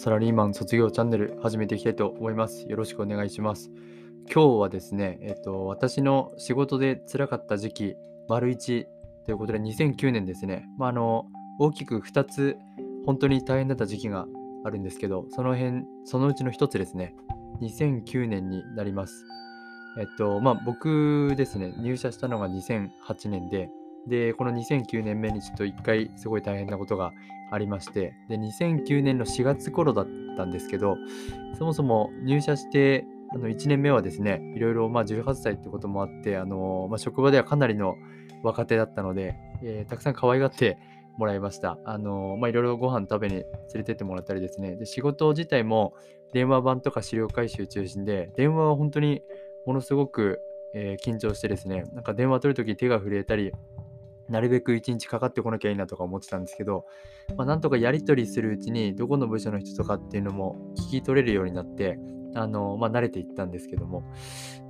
サラリーマン卒業チャンネル始めていきたいと思います。よろしくお願いします。今日はですね、えっと、私の仕事で辛かった時期、丸1ということで2009年ですね、まあ、あの大きく2つ本当に大変だった時期があるんですけど、その辺、そのうちの1つですね、2009年になります。えっと、まあ僕ですね、入社したのが2008年で、で、この2009年目にちょっと一回すごい大変なことがありまして、で、2009年の4月頃だったんですけど、そもそも入社してあの1年目はですね、いろいろまあ18歳ってこともあって、あのまあ、職場ではかなりの若手だったので、えー、たくさん可愛がってもらいました。あのまあ、いろいろご飯食べに連れてってもらったりですね、で仕事自体も電話版とか資料回収中心で、電話は本当にものすごく、えー、緊張してですね、なんか電話取るとき手が震えたり、なるべく1日かかってこなきゃいいなとか思ってたんですけど、まあ、なんとかやり取りするうちにどこの部署の人とかっていうのも聞き取れるようになってあの、まあ、慣れていったんですけども。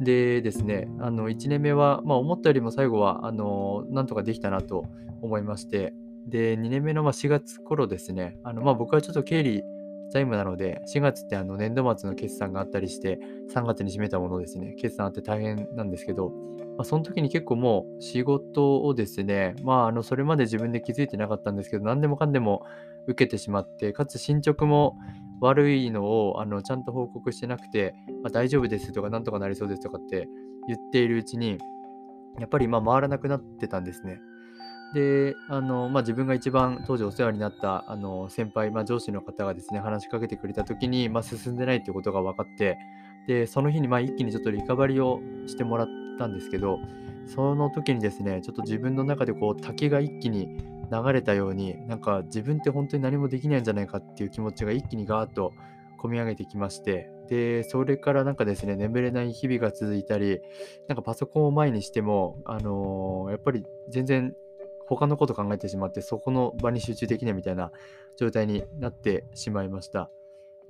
でですねあの1年目は、まあ、思ったよりも最後はあのなんとかできたなと思いまして。で2年目のま4月頃ですねあの、まあ、僕はちょっと経理財務なので、4月ってあの年度末の決算があったりして、3月に締めたものですね、決算あって大変なんですけど、まあ、その時に結構もう仕事をですね、まあ、あのそれまで自分で気づいてなかったんですけど、何でもかんでも受けてしまって、かつ進捗も悪いのをあのちゃんと報告してなくて、まあ、大丈夫ですとか、なんとかなりそうですとかって言っているうちに、やっぱりまあ回らなくなってたんですね。で、あの、まあ、自分が一番当時お世話になったあの先輩、まあ、上司の方がですね、話しかけてくれた時に、まあ、進んでないってことが分かって、で、その日にまあ一気にちょっとリカバリーをしてもらったんですけど、その時にですね、ちょっと自分の中でこう滝が一気に流れたように、なんか自分って本当に何もできないんじゃないかっていう気持ちが一気にガーッと込み上げてきまして、で、それからなんかですね、眠れない日々が続いたり、なんかパソコンを前にしても、あのー、やっぱり全然他のこと考えてしまって、そこの場に集中できないみたいな状態になってしまいました。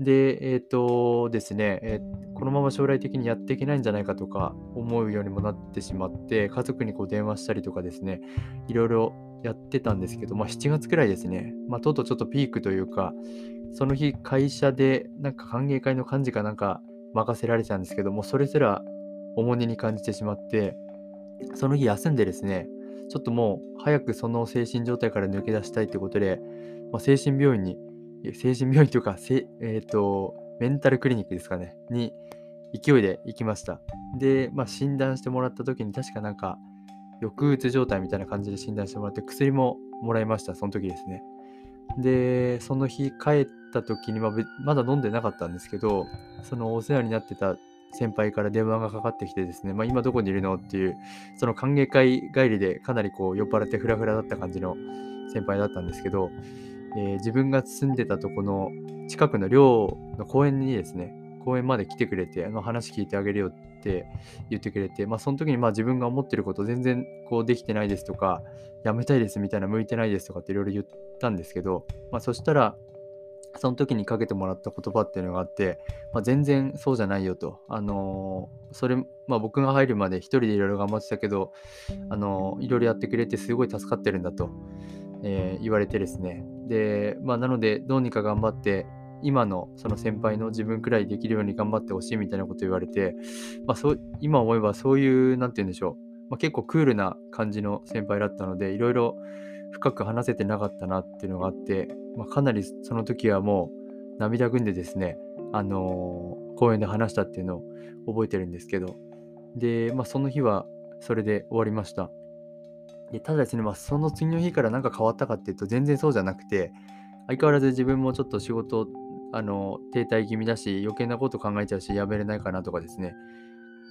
で、えっ、ー、とですね、えー、このまま将来的にやっていけないんじゃないかとか思うようにもなってしまって、家族にこう電話したりとかですね、いろいろやってたんですけど、まあ、7月くらいですね、まあ、とうとうちょっとピークというか、その日会社でなんか歓迎会の幹事かなんか任せられてたんですけども、それすら重荷に感じてしまって、その日休んでですね、ちょっともう早くその精神状態から抜け出したいということで、まあ、精神病院に、精神病院というか、えっ、ー、と、メンタルクリニックですかね、に勢いで行きました。で、まあ、診断してもらった時に確かなんか、抑うつ状態みたいな感じで診断してもらって、薬ももらいました、その時ですね。で、その日帰った時に、まあ、まだ飲んでなかったんですけど、そのお世話になってた先輩から電話がかかってきてですね、まあ、今どこにいるのっていう、その歓迎会帰りでかなりこう酔っ払ってフラフラだった感じの先輩だったんですけど、えー、自分が住んでたとこの近くの寮の公園にですね、公園まで来てくれて、あの話聞いてあげるよって言ってくれて、まあその時にまあ自分が思ってること全然こうできてないですとか、やめたいですみたいな、向いてないですとかっていろいろ言ったんですけど、まあそしたら、その時にかけてもらった言葉っていうのがあって、まあ、全然そうじゃないよと。あのー、それ、まあ、僕が入るまで一人でいろいろ頑張ってたけど、あの、いろいろやってくれてすごい助かってるんだと、えー、言われてですね。で、まあ、なので、どうにか頑張って、今のその先輩の自分くらいできるように頑張ってほしいみたいなこと言われて、まあ、そう今思えばそういう、なんて言うんでしょう、まあ、結構クールな感じの先輩だったので、いろいろ深く話せてなかったなっていうのがあって、まあ、かなりその時はもう涙ぐんでですね、あのー、公園で話したっていうのを覚えてるんですけど、で、まあ、その日はそれで終わりました。でただですね、まあ、その次の日から何か変わったかっていうと全然そうじゃなくて、相変わらず自分もちょっと仕事、あの、停滞気味だし、余計なこと考えちゃうし、やめれないかなとかですね、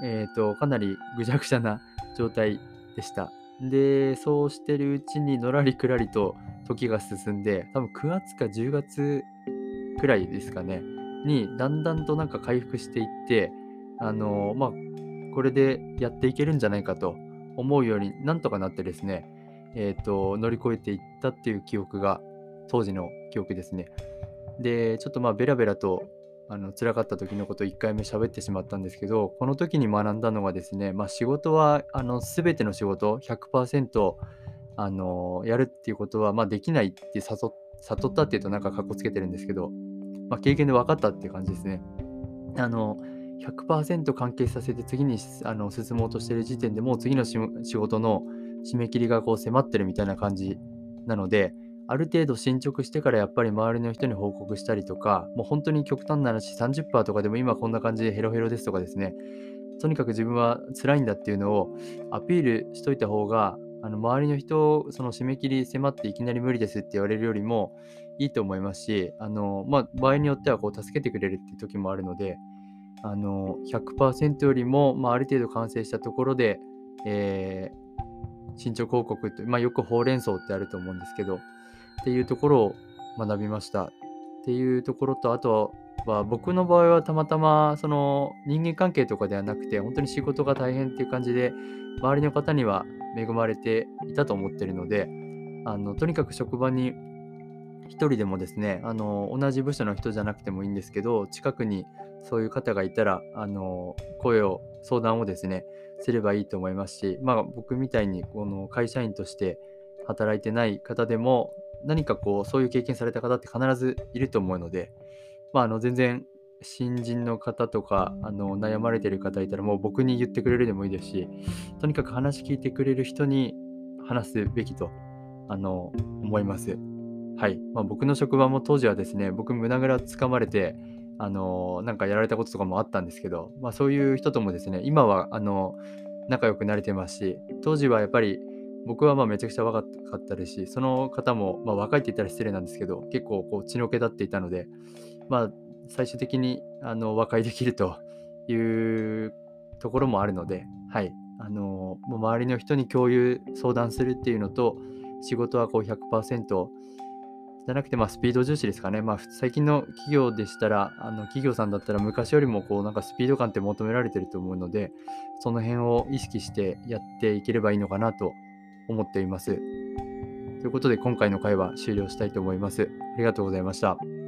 えっ、ー、と、かなりぐちゃぐちゃな状態でした。で、そうしてるうちにのらりくらりと時が進んで、多分9月か10月くらいですかね、にだんだんとなんか回復していって、あのまあ、これでやっていけるんじゃないかと思うようになんとかなってですね、え、ー、と、乗り越えていったっていう記憶が、当時の記憶ですね。で、ちょっとまあベラベラとあの辛かった時のことを1回目喋ってしまったんですけど、この時に学んだのがですね、まあ、仕事はあの全ての仕事100%あのやるっていうことは、まあ、できないって悟悟ったっていうとなんかかっこつけてるんですけど、まあ、経験で分かったっていう感じですね。あの100%関係させて次にあの進もうとしてる時点でもう次の仕事の締め切りがこう迫ってるみたいな感じなのである程度進捗してからやっぱり周りの人に報告したりとかもう本当に極端な話30%とかでも今こんな感じでヘロヘロですとかですね。とにかく自分は辛いんだっていうのをアピールしといた方があの周りの人その締め切り迫っていきなり無理ですって言われるよりもいいと思いますしあの、まあ、場合によってはこう助けてくれるって時もあるのであの100%よりも、まあ、ある程度完成したところで、えー、進捗報告って、まあ、よくほうれん草ってあると思うんですけどっていうところを学びました。っていうところとあとは僕の場合はたまたまその人間関係とかではなくて本当に仕事が大変っていう感じで周りの方には恵まれていたと思ってるのであのとにかく職場に1人でもですねあの同じ部署の人じゃなくてもいいんですけど近くにそういう方がいたらあの声を相談をですねすればいいと思いますし、まあ、僕みたいにこの会社員として働いてない方でも何かこうそういう経験された方って必ずいると思うので、まあ、あの全然新人の方とかあの悩まれてる方いたらもう僕に言ってくれるでもいいですしとにかく話聞いてくれる人に話すべきとあの思います。はい、まあ、僕の職場も当時はですね僕胸ぐらつかまれてあのなんかやられたこととかもあったんですけど、まあ、そういう人ともですね今はあの仲良くなれてますし当時はやっぱり僕はまあめちゃくちゃ若かったですしその方も、まあ、若いって言ったら失礼なんですけど結構こう血の気立っていたので、まあ、最終的にあの和解できるというところもあるので、はい、あのもう周りの人に共有相談するっていうのと仕事はこう100%じゃなくて、まあ、スピード重視ですかね。まあ、最近の企業でしたら、あの企業さんだったら昔よりもこうなんかスピード感って求められてると思うので、その辺を意識してやっていければいいのかなと思っています。ということで、今回の回は終了したいと思います。ありがとうございました。